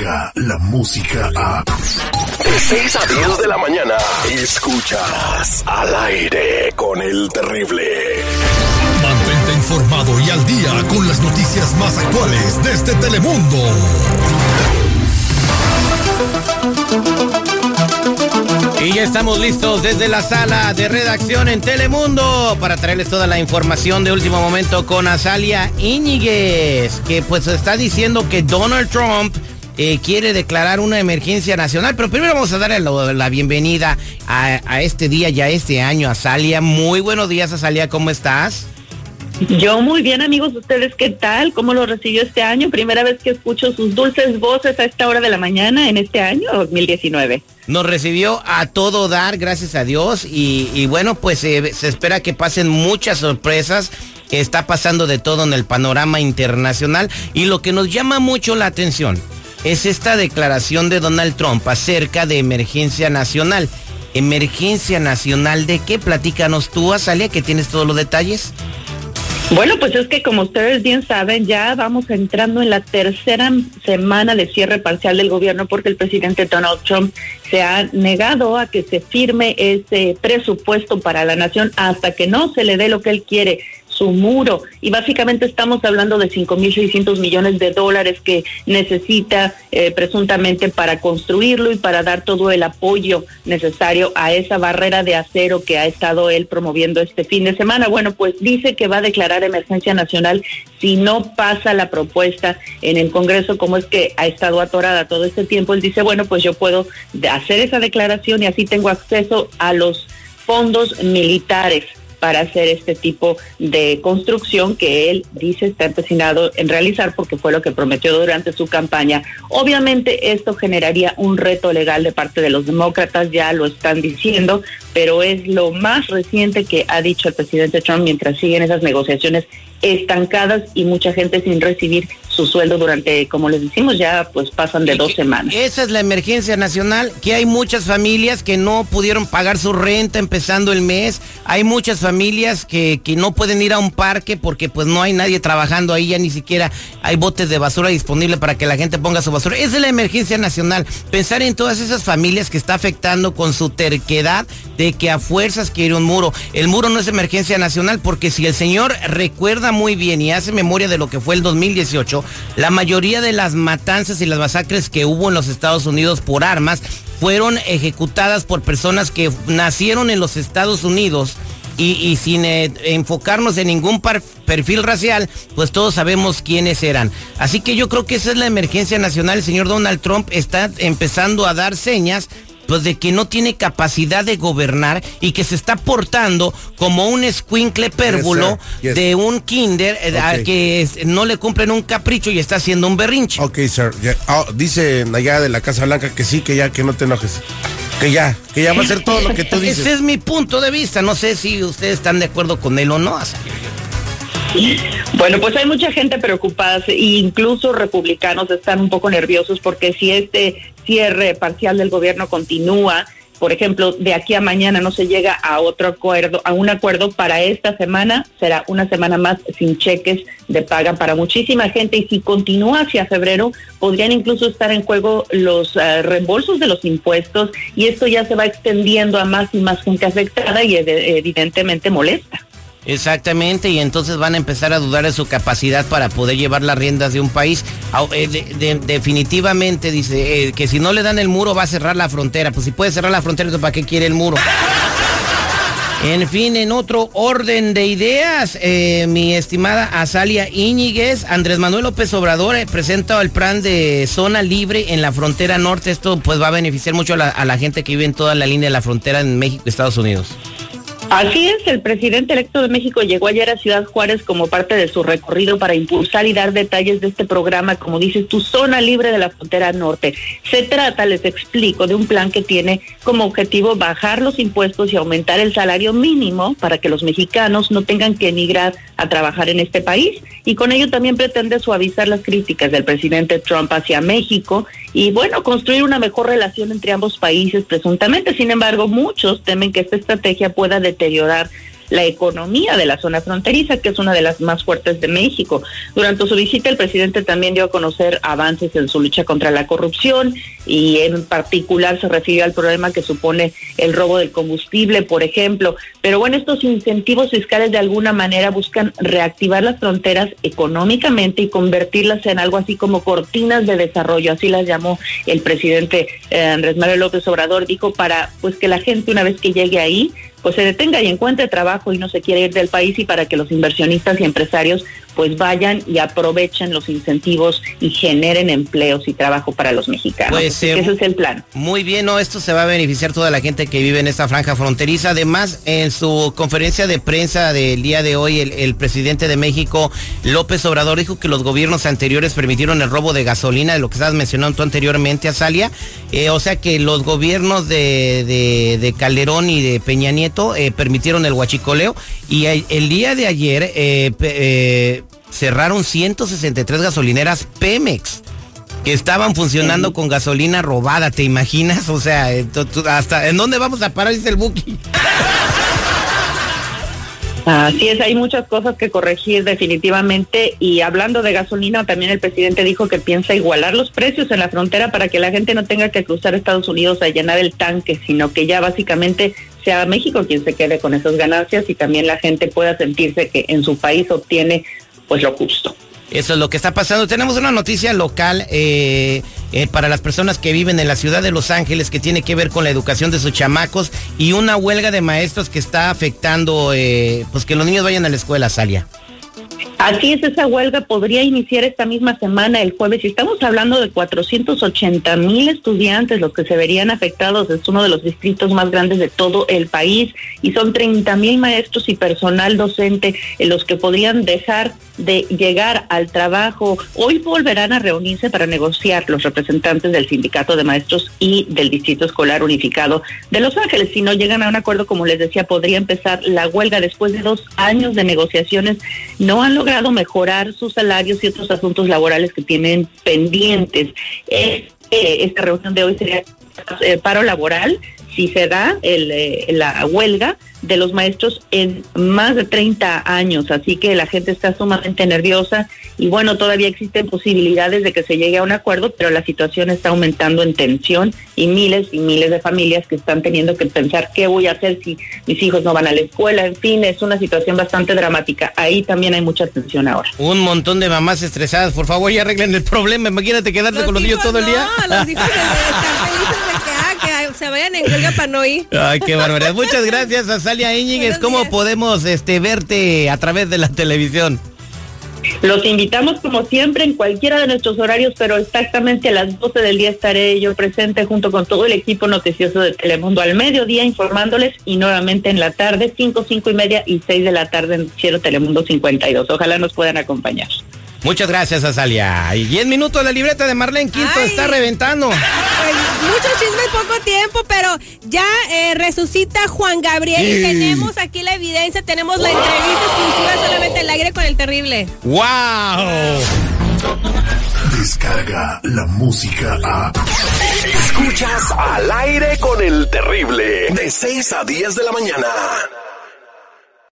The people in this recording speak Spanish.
la música a... De 6 a 10 de la mañana, escuchas al aire con el terrible. Mantente informado y al día con las noticias más actuales desde Telemundo. Y ya estamos listos desde la sala de redacción en Telemundo para traerles toda la información de último momento con Azalia Íñiguez, que pues está diciendo que Donald Trump eh, quiere declarar una emergencia nacional. Pero primero vamos a darle la, bienvenida a, a, este día y a este año, Azalia. Muy buenos días, Azalia, ¿cómo estás? Yo muy bien, amigos. ¿Ustedes qué tal? ¿Cómo lo recibió este año? Primera vez que escucho sus dulces voces a esta hora de la mañana en este año 2019. Nos recibió a todo dar, gracias a Dios. Y, y bueno, pues eh, se espera que pasen muchas sorpresas. Está pasando de todo en el panorama internacional. Y lo que nos llama mucho la atención es esta declaración de Donald Trump acerca de emergencia nacional. ¿Emergencia nacional de qué? Platícanos tú, Azalia, que tienes todos los detalles. Bueno, pues es que como ustedes bien saben, ya vamos entrando en la tercera semana de cierre parcial del gobierno porque el presidente Donald Trump se ha negado a que se firme ese presupuesto para la nación hasta que no se le dé lo que él quiere su muro. Y básicamente estamos hablando de 5.600 millones de dólares que necesita eh, presuntamente para construirlo y para dar todo el apoyo necesario a esa barrera de acero que ha estado él promoviendo este fin de semana. Bueno, pues dice que va a declarar emergencia nacional si no pasa la propuesta en el Congreso, como es que ha estado atorada todo este tiempo. Él dice, bueno, pues yo puedo hacer esa declaración y así tengo acceso a los fondos militares para hacer este tipo de construcción que él dice está empecinado en realizar porque fue lo que prometió durante su campaña. Obviamente esto generaría un reto legal de parte de los demócratas, ya lo están diciendo, pero es lo más reciente que ha dicho el presidente Trump mientras siguen esas negociaciones estancadas y mucha gente sin recibir su sueldo durante, como les decimos, ya pues pasan de dos semanas. Esa es la emergencia nacional, que hay muchas familias que no pudieron pagar su renta empezando el mes, hay muchas familias que, que no pueden ir a un parque porque pues no hay nadie trabajando ahí, ya ni siquiera hay botes de basura disponibles para que la gente ponga su basura. Es la emergencia nacional, pensar en todas esas familias que está afectando con su terquedad de que a fuerzas quiere un muro. El muro no es emergencia nacional porque si el señor recuerda muy bien y hace memoria de lo que fue el 2018, la mayoría de las matanzas y las masacres que hubo en los Estados Unidos por armas fueron ejecutadas por personas que nacieron en los Estados Unidos. Y, sin eh, enfocarnos en ningún perfil racial, pues todos sabemos quiénes eran. Así que yo creo que esa es la emergencia nacional. El señor Donald Trump está empezando a dar señas pues de que no tiene capacidad de gobernar y que se está portando como un escuincle pérvulo de un kinder eh, que no le cumplen un capricho y está haciendo un berrinche. Ok, sir. Oh, dice allá de la Casa Blanca que sí, que ya, que no te enojes. Que ya, que ya va a ser todo lo que tú dices. Ese es mi punto de vista. No sé si ustedes están de acuerdo con él o no. Bueno, pues hay mucha gente preocupada, e incluso republicanos están un poco nerviosos porque si este cierre parcial del gobierno continúa, por ejemplo, de aquí a mañana no se llega a otro acuerdo, a un acuerdo para esta semana, será una semana más sin cheques de paga para muchísima gente y si continúa hacia febrero, podrían incluso estar en juego los uh, reembolsos de los impuestos y esto ya se va extendiendo a más y más gente afectada y evidentemente molesta. Exactamente, y entonces van a empezar a dudar de su capacidad para poder llevar las riendas de un país. Eh, definitivamente dice eh, que si no le dan el muro va a cerrar la frontera. Pues si puede cerrar la frontera, ¿para qué quiere el muro? En fin, en otro orden de ideas, eh, mi estimada Azalia Íñiguez, Andrés Manuel López Obrador presenta el plan de zona libre en la frontera norte. Esto pues va a beneficiar mucho a la, a la gente que vive en toda la línea de la frontera en México y Estados Unidos. Así es, el presidente electo de México llegó ayer a Ciudad Juárez como parte de su recorrido para impulsar y dar detalles de este programa, como dices, tu zona libre de la frontera norte. Se trata, les explico, de un plan que tiene como objetivo bajar los impuestos y aumentar el salario mínimo para que los mexicanos no tengan que emigrar a trabajar en este país. Y con ello también pretende suavizar las críticas del presidente Trump hacia México y, bueno, construir una mejor relación entre ambos países presuntamente. Sin embargo, muchos temen que esta estrategia pueda deteriorar la economía de la zona fronteriza, que es una de las más fuertes de México. Durante su visita, el presidente también dio a conocer avances en su lucha contra la corrupción y en particular se refirió al problema que supone el robo del combustible, por ejemplo. Pero bueno, estos incentivos fiscales de alguna manera buscan reactivar las fronteras económicamente y convertirlas en algo así como cortinas de desarrollo, así las llamó el presidente eh, Andrés Manuel López Obrador, dijo para pues que la gente una vez que llegue ahí pues se detenga y encuentre trabajo y no se quiere ir del país y para que los inversionistas y empresarios pues vayan y aprovechen los incentivos y generen empleos y trabajo para los mexicanos. Pues, eh, ese es el plan. Muy bien, ¿no? esto se va a beneficiar toda la gente que vive en esta franja fronteriza. Además, en su conferencia de prensa del día de hoy, el, presidente de México, López Obrador, dijo que los gobiernos anteriores permitieron el robo de gasolina, de lo que estabas mencionando tú anteriormente, Azalia. Eh, o sea que los gobiernos de, de, Calderón y de Peña Nieto eh, permitieron el huachicoleo. Y el, día de ayer, eh, cerraron 163 gasolineras Pemex que estaban funcionando con gasolina robada, ¿te imaginas? O sea, eh, hasta ¿en dónde vamos a parar? Dice el Buki. Así es, hay muchas cosas que corregir definitivamente y hablando de gasolina, también el presidente dijo que piensa igualar los precios en la frontera para que la gente no tenga que cruzar Estados Unidos a llenar el tanque, sino que ya básicamente sea México quien se quede con esas ganancias y también la gente pueda sentirse que en su país obtiene pues lo justo. Eso es lo que está pasando. Tenemos una noticia local eh, eh, para las personas que viven en la ciudad de Los Ángeles que tiene que ver con la educación de sus chamacos y una huelga de maestros que está afectando eh, pues que los niños vayan a la escuela, Salia. Así es, esa huelga podría iniciar esta misma semana, el jueves. Y estamos hablando de 480 mil estudiantes los que se verían afectados. Es uno de los distritos más grandes de todo el país y son 30 mil maestros y personal docente en los que podrían dejar de llegar al trabajo. Hoy volverán a reunirse para negociar los representantes del sindicato de maestros y del distrito escolar unificado de Los Ángeles. Si no llegan a un acuerdo, como les decía, podría empezar la huelga después de dos años de negociaciones. No han logrado mejorar sus salarios y otros asuntos laborales que tienen pendientes. Eh, esta reunión de hoy sería eh, paro laboral si se da el, eh, la huelga de los maestros en más de 30 años, así que la gente está sumamente nerviosa y bueno, todavía existen posibilidades de que se llegue a un acuerdo, pero la situación está aumentando en tensión y miles y miles de familias que están teniendo que pensar qué voy a hacer si mis hijos no van a la escuela, en fin, es una situación bastante dramática. Ahí también hay mucha tensión ahora. Un montón de mamás estresadas, por favor, ya arreglen el problema, imagínate quedarte con los niños todo el día. Los hijos que, se vayan en huelga para no ir. Ay, qué barbaridad. Muchas gracias a Salia Íñiguez. ¿Cómo podemos este, verte a través de la televisión? Los invitamos como siempre en cualquiera de nuestros horarios, pero exactamente a las 12 del día estaré yo presente junto con todo el equipo noticioso de Telemundo al mediodía informándoles y nuevamente en la tarde, 5, 5 y media y 6 de la tarde en Cielo Telemundo 52. Ojalá nos puedan acompañar. Muchas gracias, Azalia. Y 10 minutos la libreta de Marlene Quinto está reventando. Pues, mucho chisme en poco tiempo, pero ya eh, resucita Juan Gabriel y tenemos aquí la evidencia, tenemos la entrevista exclusiva solamente el aire con el terrible. ¡Wow! Descarga la música a. Escuchas al aire con el terrible. De 6 a 10 de la mañana.